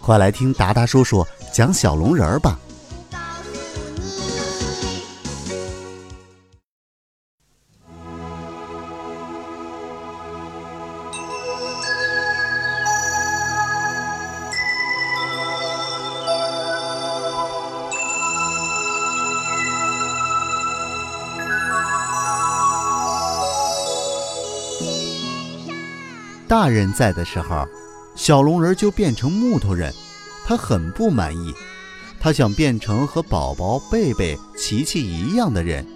快来听达达叔叔讲小龙人儿吧。大人在的时候，小龙人就变成木头人，他很不满意。他想变成和宝宝贝贝、琪琪一样的人。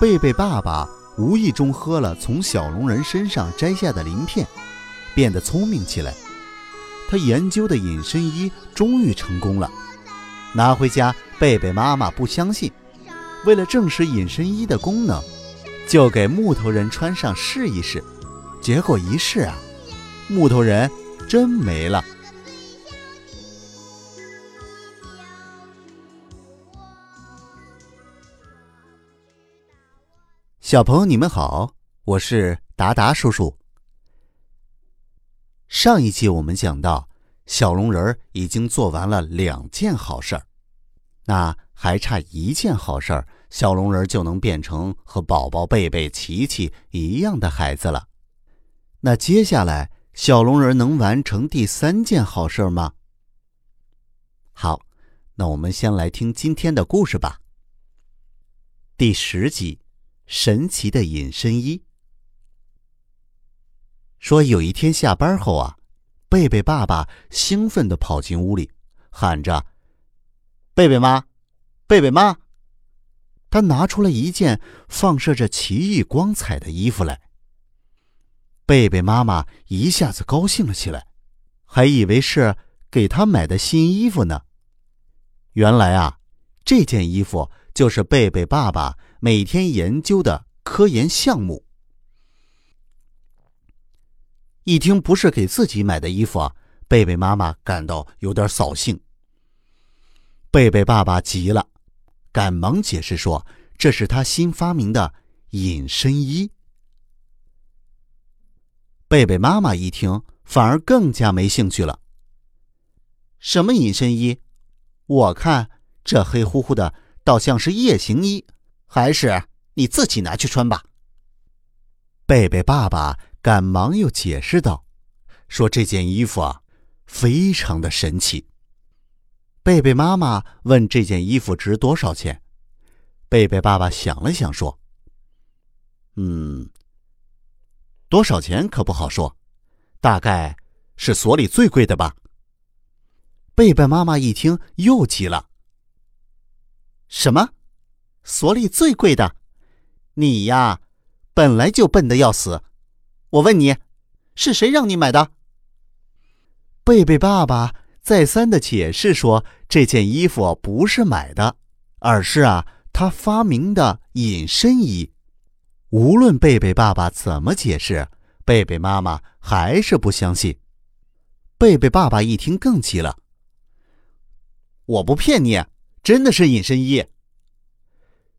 贝贝爸爸无意中喝了从小龙人身上摘下的鳞片，变得聪明起来。他研究的隐身衣终于成功了，拿回家，贝贝妈妈不相信。为了证实隐身衣的功能，就给木头人穿上试一试。结果一试啊，木头人真没了。小朋友，你们好，我是达达叔叔。上一集我们讲到，小龙人已经做完了两件好事儿，那还差一件好事儿，小龙人就能变成和宝宝贝贝、琪琪一样的孩子了。那接下来，小龙人能完成第三件好事吗？好，那我们先来听今天的故事吧。第十集，神奇的隐身衣。说有一天下班后啊，贝贝爸爸兴奋的跑进屋里，喊着：“贝贝妈，贝贝妈！”他拿出了一件放射着奇异光彩的衣服来。贝贝妈妈一下子高兴了起来，还以为是给他买的新衣服呢。原来啊，这件衣服就是贝贝爸爸每天研究的科研项目。一听不是给自己买的衣服啊，贝贝妈妈感到有点扫兴。贝贝爸爸急了，赶忙解释说：“这是他新发明的隐身衣。”贝贝妈妈一听，反而更加没兴趣了。什么隐身衣？我看这黑乎乎的，倒像是夜行衣。还是你自己拿去穿吧。贝贝爸爸赶忙又解释道：“说这件衣服啊，非常的神奇。”贝贝妈妈问：“这件衣服值多少钱？”贝贝爸爸想了想说：“嗯。”多少钱可不好说，大概是所里最贵的吧。贝贝妈妈一听又急了：“什么？所里最贵的？你呀，本来就笨的要死！我问你，是谁让你买的？”贝贝爸爸再三的解释说：“这件衣服不是买的，而是啊，他发明的隐身衣。”无论贝贝爸爸怎么解释，贝贝妈妈还是不相信。贝贝爸爸一听更急了：“我不骗你，真的是隐身衣。”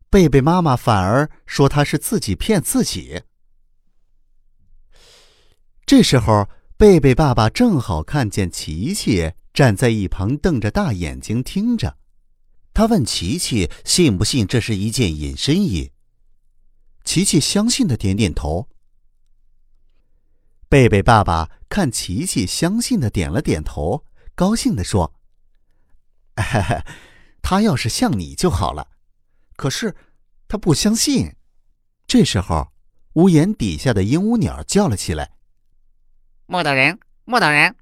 贝贝妈妈反而说他是自己骗自己。这时候，贝贝爸爸正好看见琪琪站在一旁，瞪着大眼睛听着。他问琪琪：“信不信这是一件隐身衣？”琪琪相信的点点头。贝贝爸爸看琪琪相信的点了点头，高兴的说：“他要是像你就好了。”可是他不相信。这时候，屋檐底下的鹦鹉鸟叫了起来：“木头人，木头人！”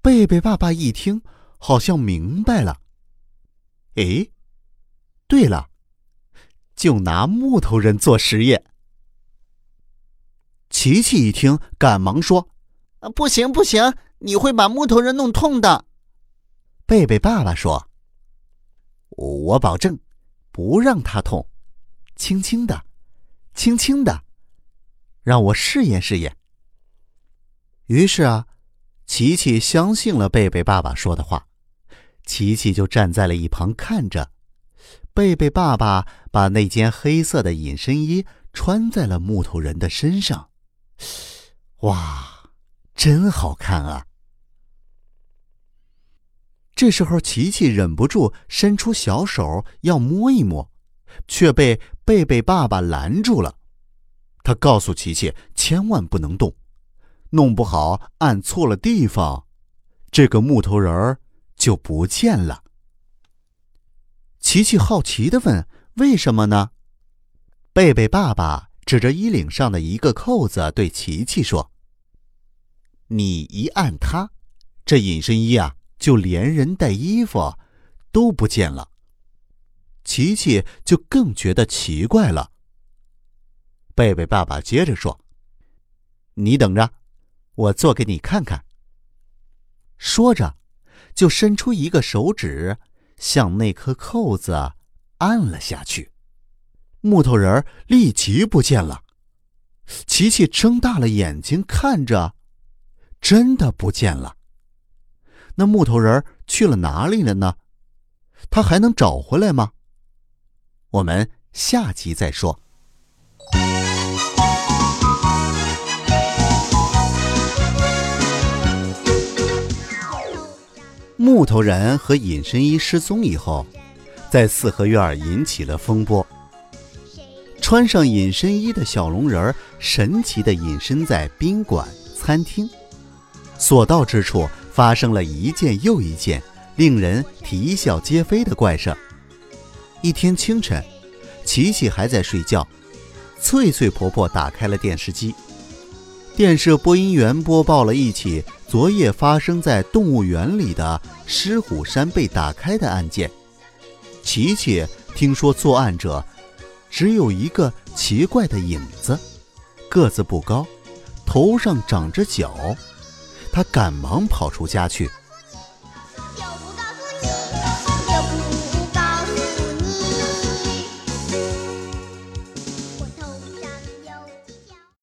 贝贝爸爸一听，好像明白了。哎，对了。就拿木头人做实验。琪琪一听，赶忙说：“不行不行，你会把木头人弄痛的。贝贝爸爸说：“我保证，不让他痛，轻轻的，轻轻的，让我试验试验。”于是啊，琪琪相信了贝贝爸爸说的话，琪琪就站在了一旁看着。贝贝爸爸把那件黑色的隐身衣穿在了木头人的身上，哇，真好看啊！这时候，琪琪忍不住伸出小手要摸一摸，却被贝贝爸爸拦住了。他告诉琪琪千万不能动，弄不好按错了地方，这个木头人儿就不见了。琪琪好奇的问：“为什么呢？”贝贝爸爸指着衣领上的一个扣子对琪琪说：“你一按它，这隐身衣啊，就连人带衣服都不见了。”琪琪就更觉得奇怪了。贝贝爸爸接着说：“你等着，我做给你看看。”说着，就伸出一个手指。向那颗扣子按了下去，木头人立即不见了。琪琪睁大了眼睛看着，真的不见了。那木头人去了哪里了呢？他还能找回来吗？我们下集再说。木头人和隐身衣失踪以后，在四合院引起了风波。穿上隐身衣的小龙人神奇地隐身在宾馆、餐厅，所到之处发生了一件又一件令人啼笑皆非的怪事。一天清晨，琪琪还在睡觉，翠翠婆婆打开了电视机，电视播音员播报了一起。昨夜发生在动物园里的狮虎山被打开的案件，琪琪听说作案者只有一个奇怪的影子，个子不高，头上长着角，他赶忙跑出家去。